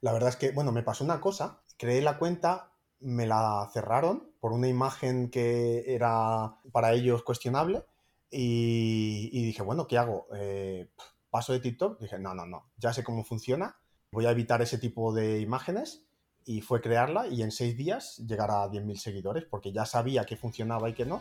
La verdad es que, bueno, me pasó una cosa. Creé la cuenta, me la cerraron por una imagen que era para ellos cuestionable y, dije, bueno, ¿qué hago? Eh, paso de TikTok. Dije, no, no, no, ya sé cómo funciona. Voy a evitar ese tipo de imágenes y fue crearla y en seis días llegar a 10.000 seguidores porque ya sabía que funcionaba y que no.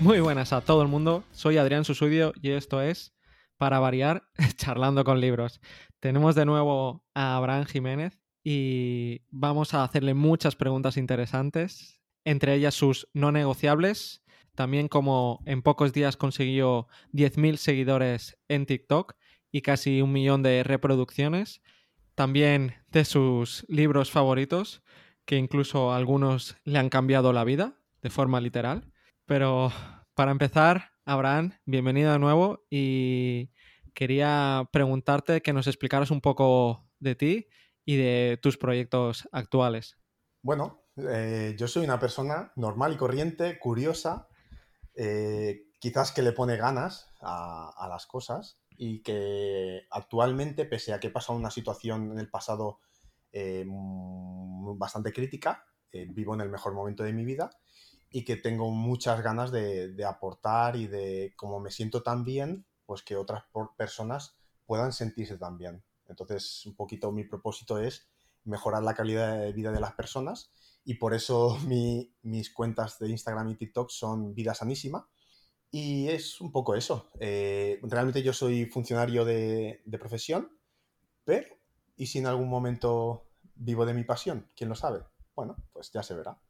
Muy buenas a todo el mundo, soy Adrián Susudio y esto es, para variar, charlando con libros. Tenemos de nuevo a Abraham Jiménez y vamos a hacerle muchas preguntas interesantes, entre ellas sus no negociables, también como en pocos días consiguió 10.000 seguidores en TikTok y casi un millón de reproducciones, también de sus libros favoritos, que incluso algunos le han cambiado la vida de forma literal. Pero para empezar, Abraham, bienvenido de nuevo y quería preguntarte que nos explicaras un poco de ti y de tus proyectos actuales. Bueno, eh, yo soy una persona normal y corriente, curiosa, eh, quizás que le pone ganas a, las cosas y que actualmente, pese a que he pasado una situación en el pasado eh, bastante crítica, vivo en el mejor momento de mi vida y que tengo muchas ganas de, aportar y de, como me siento tan bien, pues que otras personas puedan sentirse tan bien. Entonces, un poquito mi propósito es mejorar la calidad de vida de las personas y por eso mis cuentas de Instagram y TikTok son Vida Sanísima. Y es un poco eso. Eh, realmente yo soy funcionario de, de profesión, pero ¿y si en algún momento vivo de mi pasión? ¿Quién lo sabe? Bueno, pues ya se verá.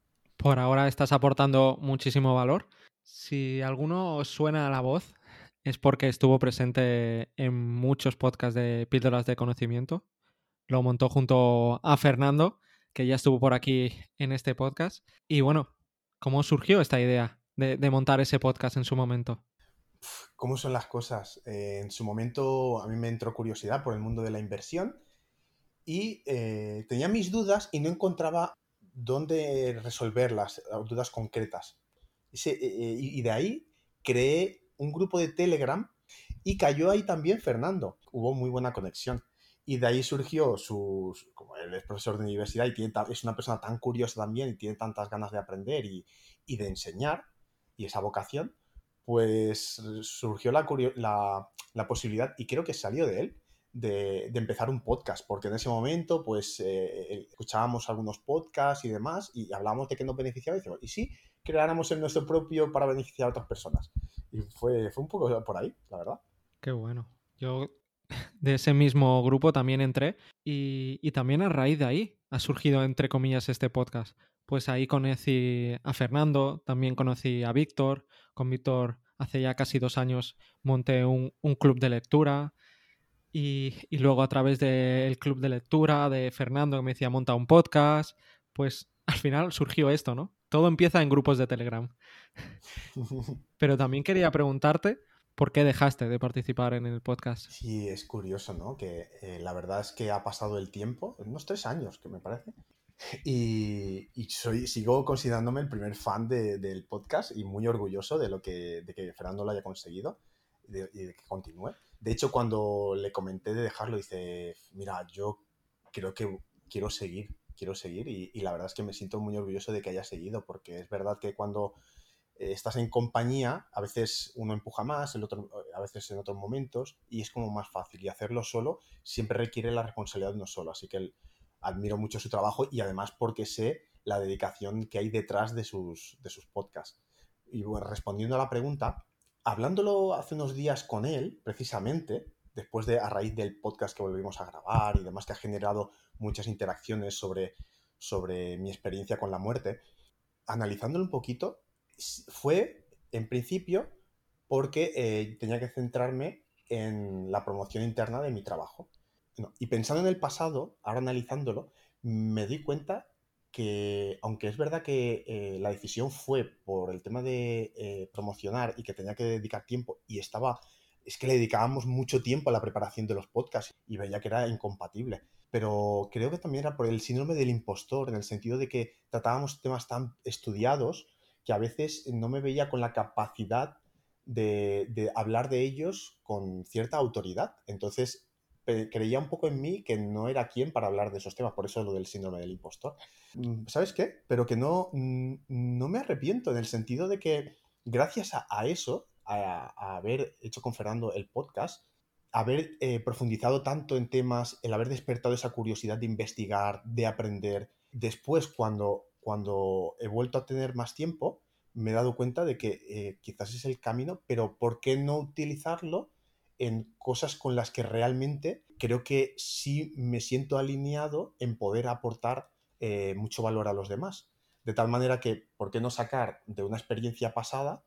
Por ahora estás aportando muchísimo valor. Si alguno os suena a la voz, es porque estuvo presente en muchos podcasts de píldoras de conocimiento. Lo montó junto a Fernando, que ya estuvo por aquí en este podcast. Y bueno, ¿cómo surgió esta idea de, montar ese podcast en su momento? ¿Cómo son las cosas? Eh, en su momento a mí me entró curiosidad por el mundo de la inversión y eh, tenía mis dudas y no encontraba dónde resolver las dudas concretas. Eh, eh, y de ahí creé un grupo de Telegram y cayó ahí también Fernando. Hubo muy buena conexión. Y de ahí surgió su, como él es profesor de universidad y tiene, es una persona tan curiosa también y tiene tantas ganas de aprender y, de enseñar y esa vocación, pues surgió la, la, la posibilidad y creo que salió de él de, empezar un podcast, porque en ese momento pues eh, escuchábamos algunos podcasts y demás y hablábamos de que nos beneficiaba y decíamos, ¿y si creáramos el nuestro propio para beneficiar a otras personas? Y fue, fue un poco por ahí, la verdad. Qué bueno. Yo de ese mismo grupo también entré y, y también a raíz de ahí ha surgido, entre comillas, este podcast. Pues ahí conocí a Fernando, también conocí a Víctor. Con Víctor hace ya casi dos años monté un, un club de lectura. Y, luego a través del club de lectura de Fernando que me decía monta un podcast, pues al final surgió esto, ¿no? Todo empieza en grupos de Telegram. Pero también quería preguntarte por qué dejaste de participar en el podcast. Sí, es curioso, ¿no? Que eh, la verdad es que ha pasado el tiempo, unos tres años, que me parece. Y, soy, sigo considerándome el primer fan del podcast y muy orgulloso de lo que, de que Fernando lo haya conseguido y de que continúe. De hecho, cuando le comenté de dejarlo, dice, mira, yo creo que quiero seguir, quiero seguir y, la verdad es que me siento muy orgulloso de que haya seguido, porque es verdad que cuando eh, estás en compañía, a veces uno empuja más, el otro, a veces en otros momentos, y es como más fácil. Y hacerlo solo siempre requiere la responsabilidad de uno solo. Así que admiro mucho su trabajo y además porque sé la dedicación que hay detrás de sus, de sus podcasts. Y bueno, respondiendo a la pregunta, hablándolo hace unos días con él, precisamente, después de, a raíz del podcast que volvimos a grabar y demás, que ha generado muchas interacciones sobre, sobre mi experiencia con la muerte, analizándolo un poquito, fue en principio porque eh, tenía que centrarme en la promoción interna de mi trabajo. y pensando en el pasado, ahora analizándolo, me di cuenta que aunque es verdad que eh, la decisión fue por el tema de eh, promocionar y que tenía que dedicar tiempo y estaba es que le dedicábamos mucho tiempo a la preparación de los podcasts y veía que era incompatible. Pero creo que también era por el síndrome del impostor, en el sentido de que tratábamos temas tan estudiados que a veces no me veía con la capacidad de, hablar de ellos con cierta autoridad. Entonces creía un poco en mí que no era quien para hablar de esos temas, por eso lo del síndrome del impostor. Mm, ¿Sabes qué? Pero que no, no me arrepiento en el sentido de que gracias a, eso, a, haber hecho con Fernando el podcast, haber eh, profundizado tanto en temas, el haber despertado esa curiosidad de investigar, de aprender, después cuando, cuando he vuelto a tener más tiempo, me he dado cuenta de que eh, quizás es el camino, pero ¿por qué no utilizarlo en cosas con las que realmente creo que sí me siento alineado en poder aportar eh, mucho valor a los demás? De tal manera que, ¿por qué no sacar de una experiencia pasada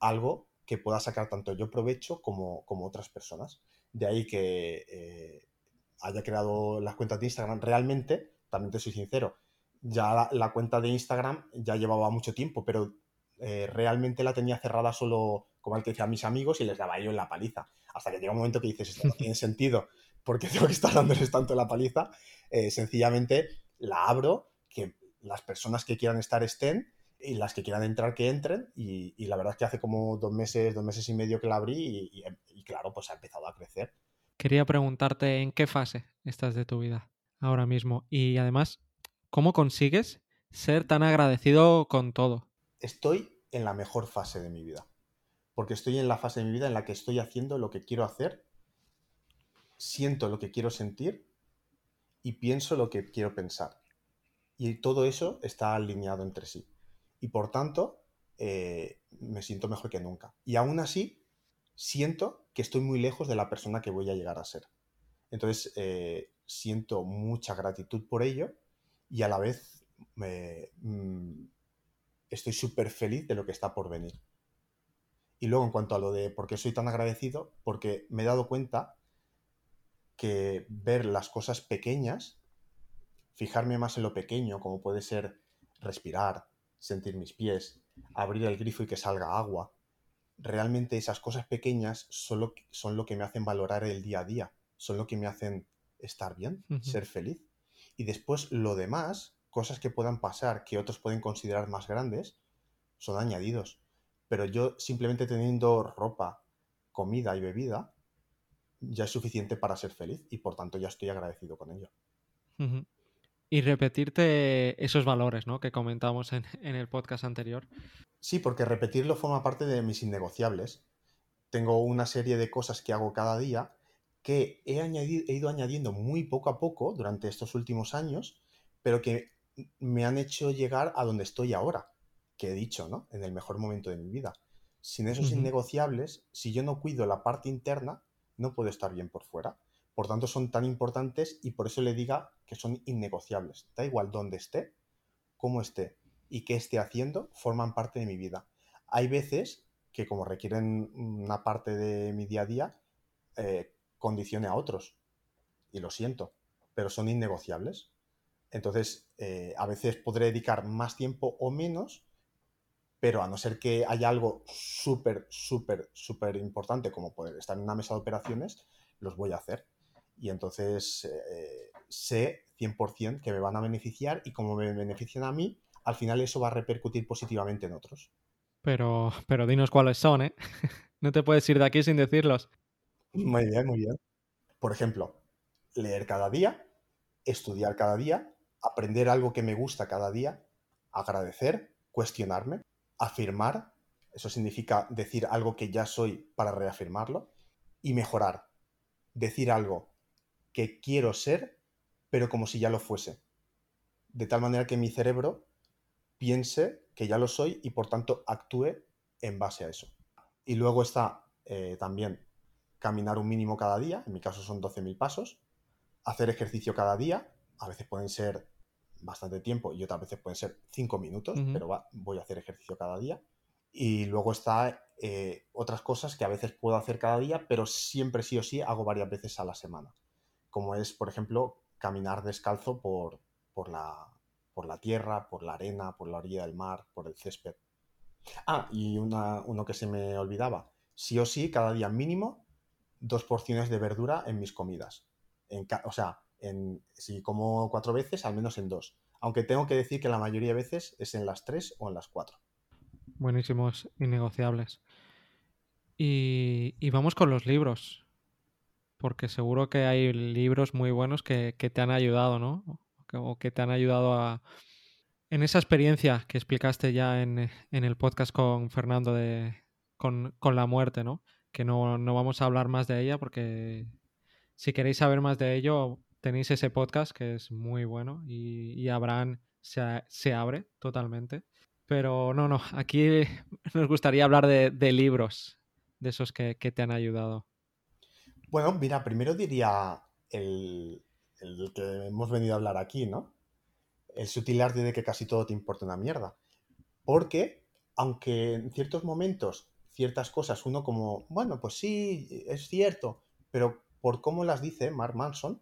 algo que pueda sacar tanto yo provecho como, como otras personas? De ahí que eh, haya creado las cuentas de Instagram. Realmente, también te soy sincero, ya la cuenta de Instagram ya llevaba mucho tiempo, pero eh, realmente la tenía cerrada solo, como el que decía, a mis amigos y les daba yo en la paliza. Hasta que llega un momento que dices, esto no tiene sentido, porque tengo que estar dándoles tanto la paliza. Eh, sencillamente la abro, que las personas que quieran estar estén y las que quieran entrar que entren. Y, la verdad es que hace como dos meses, dos meses y medio que la abrí y, y claro, pues ha empezado a crecer. Quería preguntarte en qué fase estás de tu vida ahora mismo y además, ¿cómo consigues ser tan agradecido con todo? estoy en la mejor fase de mi vida. Porque estoy en la fase de mi vida en la que estoy haciendo lo que quiero hacer, siento lo que quiero sentir y pienso lo que quiero pensar. Y todo eso está alineado entre sí. Y por tanto, eh, me siento mejor que nunca. Y aún así, siento que estoy muy lejos de la persona que voy a llegar a ser. Entonces, eh, siento mucha gratitud por ello y a la vez me, mm, estoy súper feliz de lo que está por venir. Y luego en cuanto a lo de por qué soy tan agradecido, porque me he dado cuenta que ver las cosas pequeñas, fijarme más en lo pequeño, como puede ser respirar, sentir mis pies, abrir el grifo y que salga agua, realmente esas cosas pequeñas son lo, que, son lo que me hacen valorar el día a día, son lo que me hacen estar bien, ser feliz. Y después lo demás, cosas que puedan pasar que otros pueden considerar más grandes son añadidos. Pero yo simplemente teniendo ropa, comida y bebida ya es suficiente para ser feliz y por tanto ya estoy agradecido con ello. Y repetirte esos valores ¿no? que comentamos en, el podcast anterior. Sí, porque repetirlo forma parte de mis innegociables. Tengo una serie de cosas que hago cada día que he, he ido añadiendo muy poco a poco durante estos últimos años, pero que me han hecho llegar a donde estoy ahora, que he dicho, ¿no? En el mejor momento de mi vida. Sin esos innegociables, si yo no cuido la parte interna, no puedo estar bien por fuera. Por tanto, son tan importantes y por eso le diga que son innegociables. Da igual dónde esté, cómo esté y qué esté haciendo, forman parte de mi vida. Hay veces que como requieren una parte de mi día a día, eh, condicione a otros. Y lo siento, pero son innegociables. Entonces, eh, a veces podré dedicar más tiempo o menos, pero a no ser que haya algo súper, súper, súper importante como poder estar en una mesa de operaciones, los voy a hacer. Y entonces eh, sé 100% que me van a beneficiar y como me benefician a mí, al final eso va a repercutir positivamente en otros. Pero, pero dinos cuáles son, ¿eh? no te puedes ir de aquí sin decirlos. Muy bien, muy bien. Por ejemplo, leer cada día, estudiar cada día, aprender algo que me gusta cada día, agradecer, cuestionarme, afirmar, eso significa decir algo que ya soy para reafirmarlo, y mejorar, decir algo que quiero ser, pero como si ya lo fuese, de tal manera que mi cerebro piense que ya lo soy y por tanto actúe en base a eso. Y luego está eh, también caminar un mínimo cada día, en mi caso son 12.000 pasos, hacer ejercicio cada día, a veces pueden ser bastante tiempo y otras veces pueden ser cinco minutos, pero voy a hacer ejercicio cada día. Y luego está eh, otras cosas que a veces puedo hacer cada día, pero siempre sí o sí hago varias veces a la semana. Como es, por ejemplo, caminar descalzo por, por, la, por la tierra, por la arena, por la orilla del mar, por el césped. Ah, y una, uno que se me olvidaba. Sí o sí, cada día mínimo dos porciones de verdura en mis comidas. En o sea, en, si como cuatro veces, al menos en dos. Aunque tengo que decir que la mayoría de veces es en las tres o en las cuatro. Buenísimos, innegociables. Y, y vamos con los libros. Porque seguro que hay libros muy buenos que, que te han ayudado, ¿no? O que te han ayudado a, en esa experiencia que explicaste ya en, el podcast con Fernando de, con, la muerte, ¿no? Que no, vamos a hablar más de ella porque si queréis saber más de ello, tenéis ese podcast que es muy bueno y, Abraham se, abre totalmente. Pero no, no, aquí nos gustaría hablar de, libros, de esos que, te han ayudado. Bueno, mira, primero diría el, el que hemos venido a hablar aquí, ¿no? el sutil arte de que casi todo te importa una mierda. Porque, aunque en ciertos momentos, ciertas cosas, uno como, bueno, pues sí, es cierto, pero por cómo las dice Mark Manson,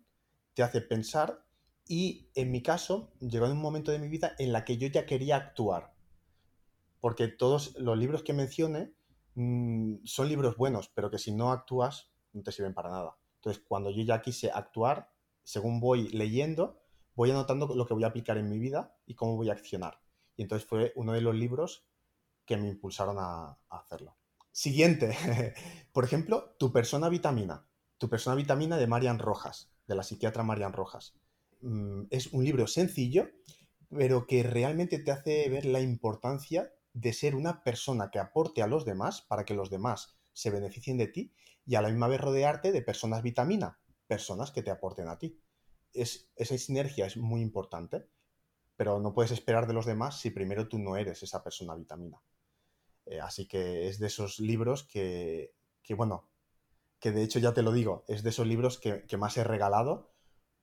te hace pensar y en mi caso llegó en un momento de mi vida en la que yo ya quería actuar. Porque todos los libros que mencione mm, son libros buenos, pero que si no actúas no te sirven para nada. Entonces, cuando yo ya quise actuar, según voy leyendo, voy anotando lo que voy a aplicar en mi vida y cómo voy a accionar. Y entonces fue uno de los libros que me impulsaron a, hacerlo. Siguiente, por ejemplo, Tu persona vitamina. Tu persona vitamina de Marian Rojas, de la psiquiatra Marian Rojas. Mm, es un libro sencillo, pero que realmente te hace ver la importancia de ser una persona que aporte a los demás para que los demás se beneficien de ti y a la misma vez rodearte de personas vitamina, personas que te aporten a ti esa sinergia es muy importante, pero no puedes esperar de los demás si primero tú no eres esa persona vitamina. Eh, así que es de esos libros que, bueno, que de hecho ya te lo digo, es de esos libros que, más he regalado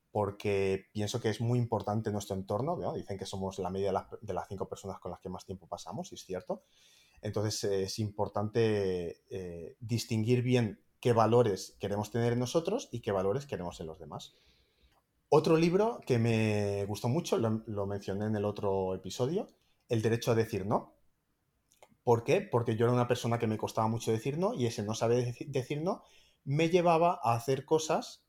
porque pienso que es muy importante nuestro entorno. Dicen que somos la media de las, cinco personas con las que más tiempo pasamos, y es cierto. Entonces eh, es importante eh, distinguir bien qué valores queremos tener en nosotros y qué valores queremos en los demás. Otro libro que me gustó mucho, lo, mencioné en el otro episodio, El derecho a decir no. ¿Por qué? Porque yo era una persona que me costaba mucho decir no y ese no saber decir no me llevaba a hacer cosas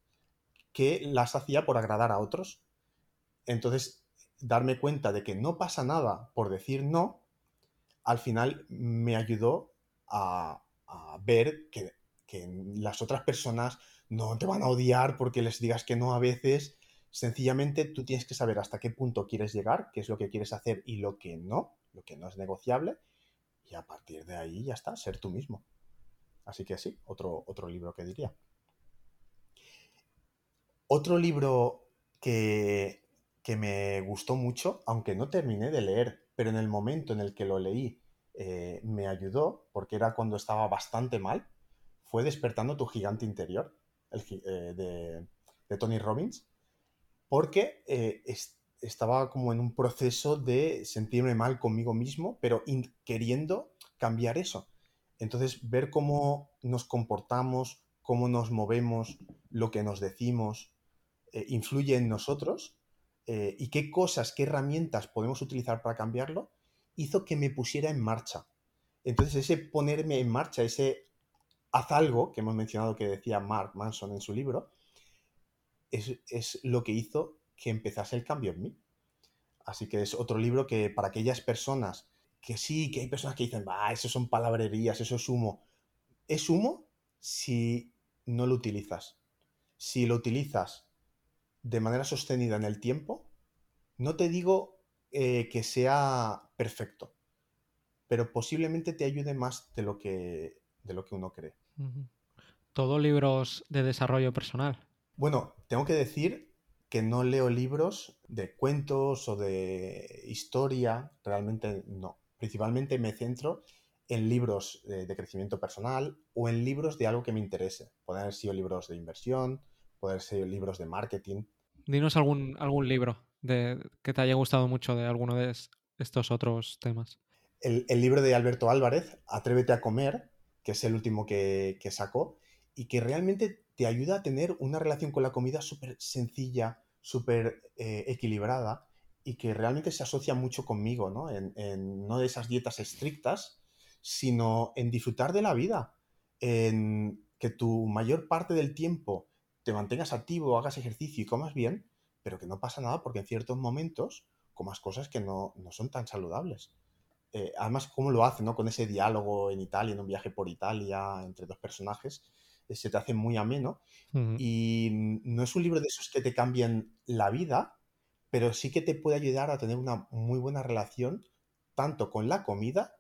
que las hacía por agradar a otros. Entonces, darme cuenta de que no pasa nada por decir no, al final me ayudó a, ver que, que, las otras personas no te van a odiar porque les digas que no a veces Sencillamente tú tienes que saber hasta qué punto quieres llegar, qué es lo que quieres hacer y lo que no, lo que no es negociable, y a partir de ahí ya está, ser tú mismo. Así que sí, otro, otro libro que diría. Otro libro que, que me gustó mucho, aunque no terminé de leer, pero en el momento en el que lo leí eh, me ayudó, porque era cuando estaba bastante mal, fue Despertando tu gigante interior, el, eh, de, de Tony Robbins porque eh, estaba como en un proceso de sentirme mal conmigo mismo, pero queriendo cambiar eso. Entonces, ver cómo nos comportamos, cómo nos movemos, lo que nos decimos, eh, influye en nosotros eh, y qué cosas, qué herramientas podemos utilizar para cambiarlo, hizo que me pusiera en marcha. Entonces, ese ponerme en marcha, ese haz algo que hemos mencionado que decía Mark Manson en su libro, es, lo que hizo que empezase el cambio en mí. Así que es otro libro que para aquellas personas que sí, que hay personas que dicen, va, eso son palabrerías, eso es humo. Es humo si no lo utilizas. Si lo utilizas de manera sostenida en el tiempo, no te digo eh, que sea perfecto, pero posiblemente te ayude más de lo que, de lo que uno cree. Todo libros de desarrollo personal. Bueno, tengo que decir que no leo libros de cuentos o de historia, realmente no. Principalmente me centro en libros de, crecimiento personal o en libros de algo que me interese. Pueden haber sido libros de inversión, pueden haber sido libros de marketing. Dinos algún, algún libro de, que te haya gustado mucho de alguno de estos otros temas. El, libro de Alberto Álvarez, Atrévete a comer, que es el último que, que sacó, y que realmente te ayuda a tener una relación con la comida súper sencilla, súper eh, equilibrada y que realmente se asocia mucho conmigo, ¿no? En, no de esas dietas estrictas, sino en disfrutar de la vida, en que tu mayor parte del tiempo te mantengas activo, hagas ejercicio y comas bien, pero que no pasa nada porque en ciertos momentos comas cosas que no, son tan saludables. Eh, además, cómo lo hace, ¿no? Con ese diálogo en Italia, en un viaje por Italia entre dos personajes, eh, se te hace muy ameno. Y no es un libro de esos que te cambian la vida, pero sí que te puede ayudar a tener una muy buena relación tanto con la comida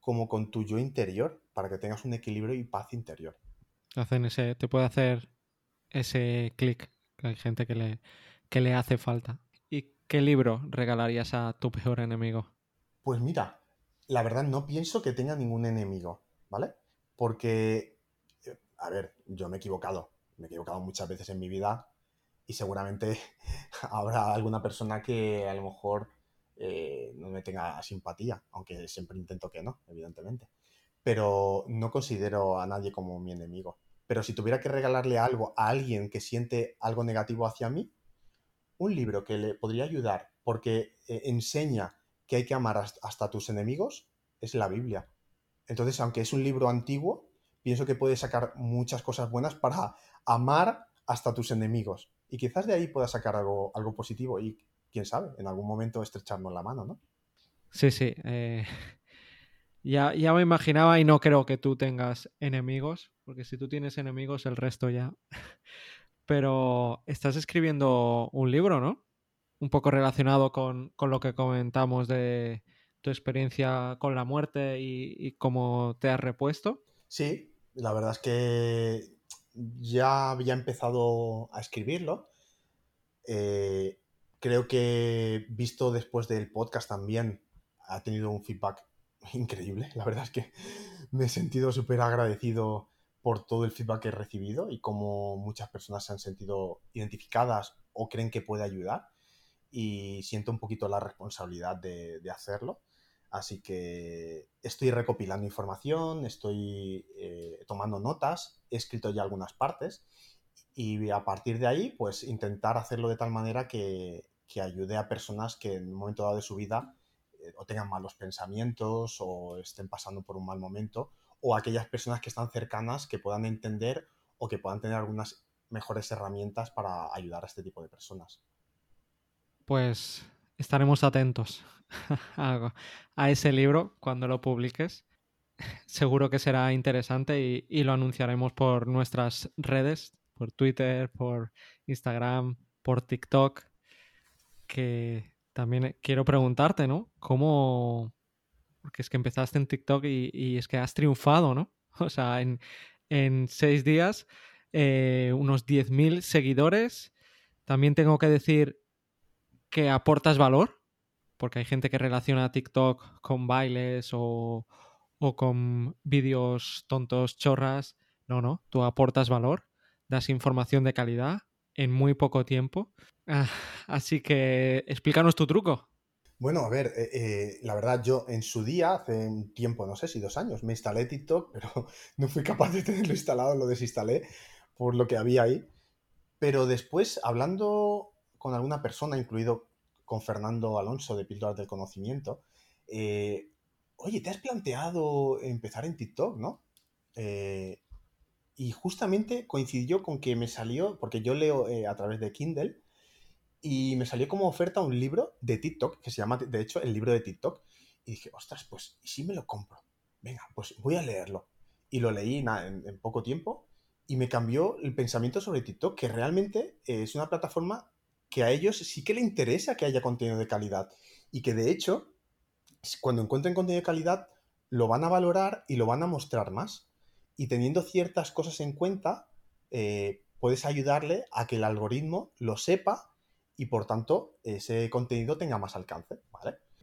como con tu yo interior, para que tengas un equilibrio y paz interior. Hacen ese, te puede hacer ese clic, que hay gente que le, que le hace falta. ¿Y qué libro regalarías a tu peor enemigo? Pues mira, la verdad no pienso que tenga ningún enemigo, ¿vale? Porque, eh, a ver, yo me he equivocado, me he equivocado muchas veces en mi vida y seguramente habrá alguna persona que a lo mejor eh, no me tenga simpatía, aunque siempre intento que no, evidentemente. Pero no considero a nadie como mi enemigo. Pero si tuviera que regalarle algo a alguien que siente algo negativo hacia mí, un libro que le podría ayudar porque eh, enseña que hay que amar hasta tus enemigos es la Biblia. Entonces, aunque es un libro antiguo, pienso que puede sacar muchas cosas buenas para amar hasta tus enemigos. Y quizás de ahí pueda sacar algo, algo positivo y, quién sabe, en algún momento estrecharnos la mano, ¿no? Sí, sí. Eh, ya, ya me imaginaba y no creo que tú tengas enemigos, porque si tú tienes enemigos, el resto ya. Pero estás escribiendo un libro, ¿no? Un poco relacionado con, lo que comentamos de tu experiencia con la muerte y, cómo te has repuesto. Sí, la verdad es que ya había empezado a escribirlo. Eh, creo que visto después del podcast también ha tenido un feedback increíble. La verdad es que me he sentido súper agradecido por todo el feedback que he recibido y cómo muchas personas se han sentido identificadas o creen que puede ayudar. Y siento un poquito la responsabilidad de, hacerlo. Así que estoy recopilando información, estoy eh, tomando notas, he escrito ya algunas partes y a partir de ahí, pues intentar hacerlo de tal manera que, que ayude a personas que en un momento dado de su vida eh, o tengan malos pensamientos o estén pasando por un mal momento, o aquellas personas que están cercanas que puedan entender o que puedan tener algunas mejores herramientas para ayudar a este tipo de personas. Pues estaremos atentos a, ese libro cuando lo publiques. Seguro que será interesante y, lo anunciaremos por nuestras redes, por Twitter, por Instagram, por TikTok, que también quiero preguntarte, ¿no? ¿Cómo...? Porque es que empezaste en TikTok y, es que has triunfado, ¿no? O sea, en, seis días, eh, unos 10.000 seguidores. También tengo que decir que aportas valor, porque hay gente que relaciona TikTok con bailes o, o con vídeos tontos, chorras. No, no, tú aportas valor, das información de calidad en muy poco tiempo Ah, así que explícanos tu truco. Bueno, a ver, eh, eh, la verdad, yo en su día, hace un tiempo, no sé si dos años, me instalé TikTok, pero no fui capaz de tenerlo instalado, lo desinstalé por lo que había ahí. Pero después, hablando con alguna persona, incluido con Fernando Alonso de Píldoras del Conocimiento, eh, oye, ¿te has planteado empezar en TikTok, no? y justamente coincidió con que me salió, porque yo leo a través de Kindle, y me salió como oferta un libro de TikTok, que se llama, de hecho, el libro de TikTok. Y dije, ostras, pues, ¿y si me lo compro? Venga, pues voy a leerlo. Y lo leí en, poco tiempo y me cambió el pensamiento sobre TikTok, que realmente es una plataforma que a ellos sí que le interesa que haya contenido de calidad. Y que de hecho, cuando encuentren contenido de calidad, lo van a valorar y lo van a mostrar más. Y teniendo ciertas cosas en cuenta, eh, puedes ayudarle a que el algoritmo lo sepa y por tanto ese contenido tenga más alcance.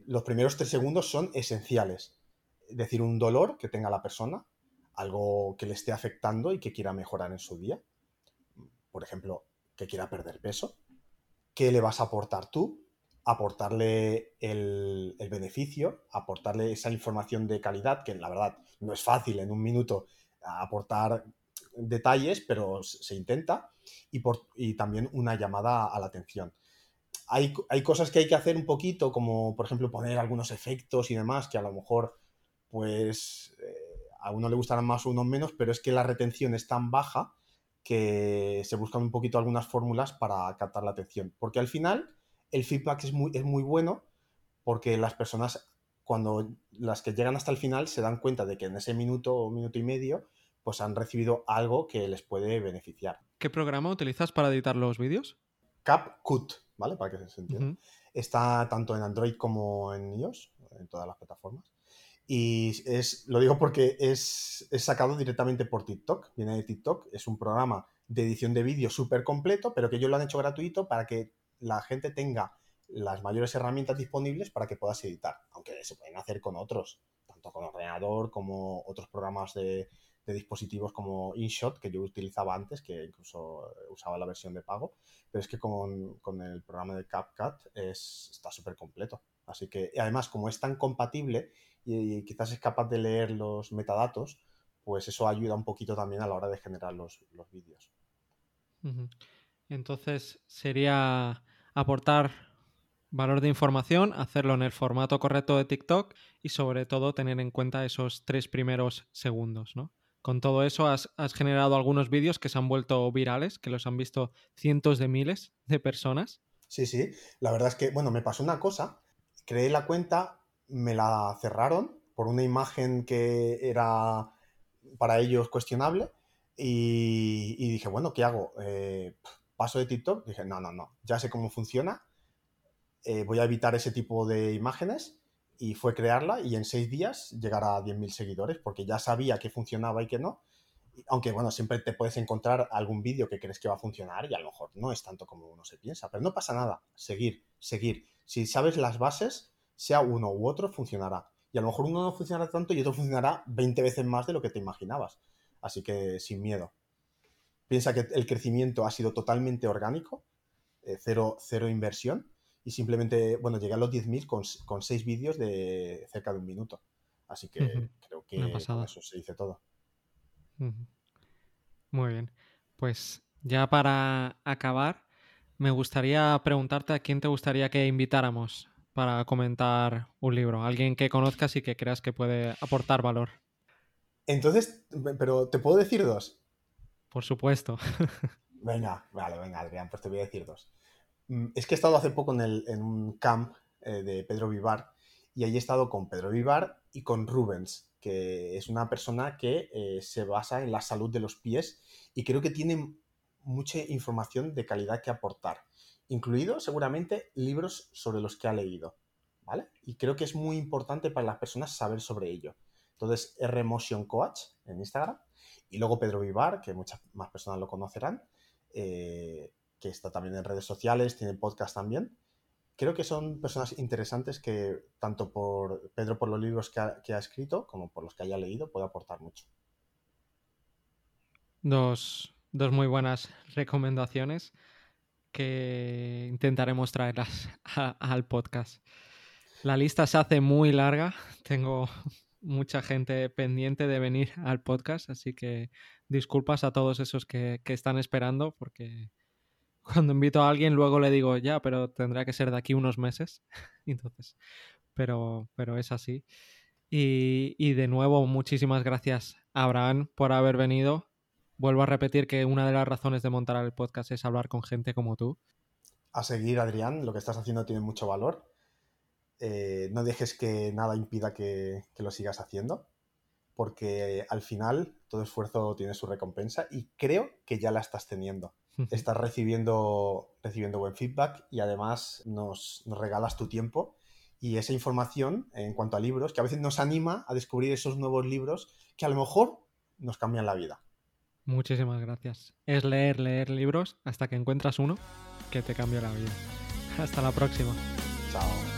Los primeros tres segundos son esenciales. Es decir, un dolor que tenga la persona, algo que le esté afectando y que quiera mejorar en su día. Por ejemplo, que quiera perder peso. ¿Qué le vas a aportar tú? Aportarle el, beneficio, aportarle esa información de calidad, que la verdad no es fácil en un minuto aportar detalles, pero se intenta, y, por, también una llamada a la atención hay, cosas que hay que hacer un poquito, como por ejemplo poner algunos efectos y demás, que a lo mejor, pues, eh, a uno le gustarán más o uno menos, pero es que la retención es tan baja que se buscan un poquito algunas fórmulas para captar la atención. Porque al final el feedback es muy, es muy bueno porque las personas, cuando las que llegan hasta el final, se dan cuenta de que en ese minuto o minuto y medio, pues han recibido algo que les puede beneficiar. ¿Qué programa utilizas para editar los vídeos? CapCut, ¿vale? Para que se entienda. Está tanto en Android como en iOS, en todas las plataformas. Y es, lo digo porque es, es sacado directamente por TikTok, viene de TikTok, es un programa de edición de vídeo súper completo, pero que ellos lo han hecho gratuito para que la gente tenga las mayores herramientas disponibles para que puedas editar, aunque se pueden hacer con otros, tanto con ordenador como otros programas de, dispositivos como InShot, que yo utilizaba antes, que incluso usaba la versión de pago, pero es que con, el programa de CapCut es, está súper completo. Así que, además, como es tan compatible y, quizás es capaz de leer los metadatos, pues eso ayuda un poquito también a la hora de generar los, vídeos. Entonces, sería aportar valor de información, hacerlo en el formato correcto de TikTok y sobre todo tener en cuenta esos tres primeros segundos, ¿no? Con todo eso has, generado algunos vídeos que se han vuelto virales, que los han visto cientos de miles de personas. Sí, sí. La verdad es que, bueno, me pasó una cosa. Creé la cuenta, me la cerraron por una imagen que era para ellos cuestionable y, dije, bueno, ¿qué hago? Eh, paso de TikTok. Dije, no, no, no, ya sé cómo funciona eh, voy a evitar ese tipo de imágenes y fue crearla y en seis días llegar a 10.000 seguidores porque ya sabía que funcionaba y que no. Aunque bueno, siempre te puedes encontrar algún vídeo que crees que va a funcionar y a lo mejor no es tanto como uno se piensa, pero no pasa nada, seguir, seguir. Si sabes las bases, sea uno u otro, funcionará. Y a lo mejor uno no funcionará tanto y otro funcionará 20 veces más de lo que te imaginabas. Así que sin miedo. Piensa que el crecimiento ha sido totalmente orgánico, eh, cero, cero inversión y simplemente, bueno, llegué a los 10.000 con, con seis vídeos de cerca de un minuto. Así que creo que con eso se dice todo. Muy bien. Pues ya para acabar, me gustaría preguntarte a quién te gustaría que invitáramos para comentar un libro. Alguien que conozcas y que creas que puede aportar valor. Entonces, pero ¿te puedo decir dos? Por supuesto. venga, vale, venga, Adrián, pues te voy a decir dos. Mm, es que he estado hace poco en, un camp eh, de Pedro Vivar y ahí he estado con Pedro Vivar y con Rubens, que es una persona que eh, se basa en la salud de los pies y creo que tiene mucha información de calidad que aportar, incluido seguramente libros sobre los que ha leído, ¿vale? Y creo que es muy importante para las personas saber sobre ello. Entonces, R Motion Coach en Instagram y luego Pedro Vivar, que muchas más personas lo conocerán. Eh, que está también en redes sociales, tiene podcast también. Creo que son personas interesantes que, tanto por Pedro por los libros que ha, escrito, como por los que haya leído, puede aportar mucho. Dos, muy buenas recomendaciones que intentaremos traerlas al podcast. La lista se hace muy larga. Tengo mucha gente pendiente de venir al podcast, así que disculpas a todos esos que están esperando porque cuando invito a alguien luego le digo, ya, pero tendrá que ser de aquí unos meses. Entonces, pero, pero es así. Y, y, de nuevo, muchísimas gracias, Abraham, por haber venido. Vuelvo a repetir que una de las razones de montar el podcast es hablar con gente como tú. A seguir, Adrián, lo que estás haciendo tiene mucho valor. Eh, no dejes que nada impida que, que lo sigas haciendo, porque al final todo esfuerzo tiene su recompensa y creo que ya la estás teniendo estás recibiendo, recibiendo buen feedback y además nos, regalas tu tiempo y esa información en cuanto a libros, que a veces nos anima a descubrir esos nuevos libros que a lo mejor nos cambian la vida. Muchísimas gracias. Es leer, leer libros hasta que encuentras uno que te cambia la vida. Hasta la próxima. Chao.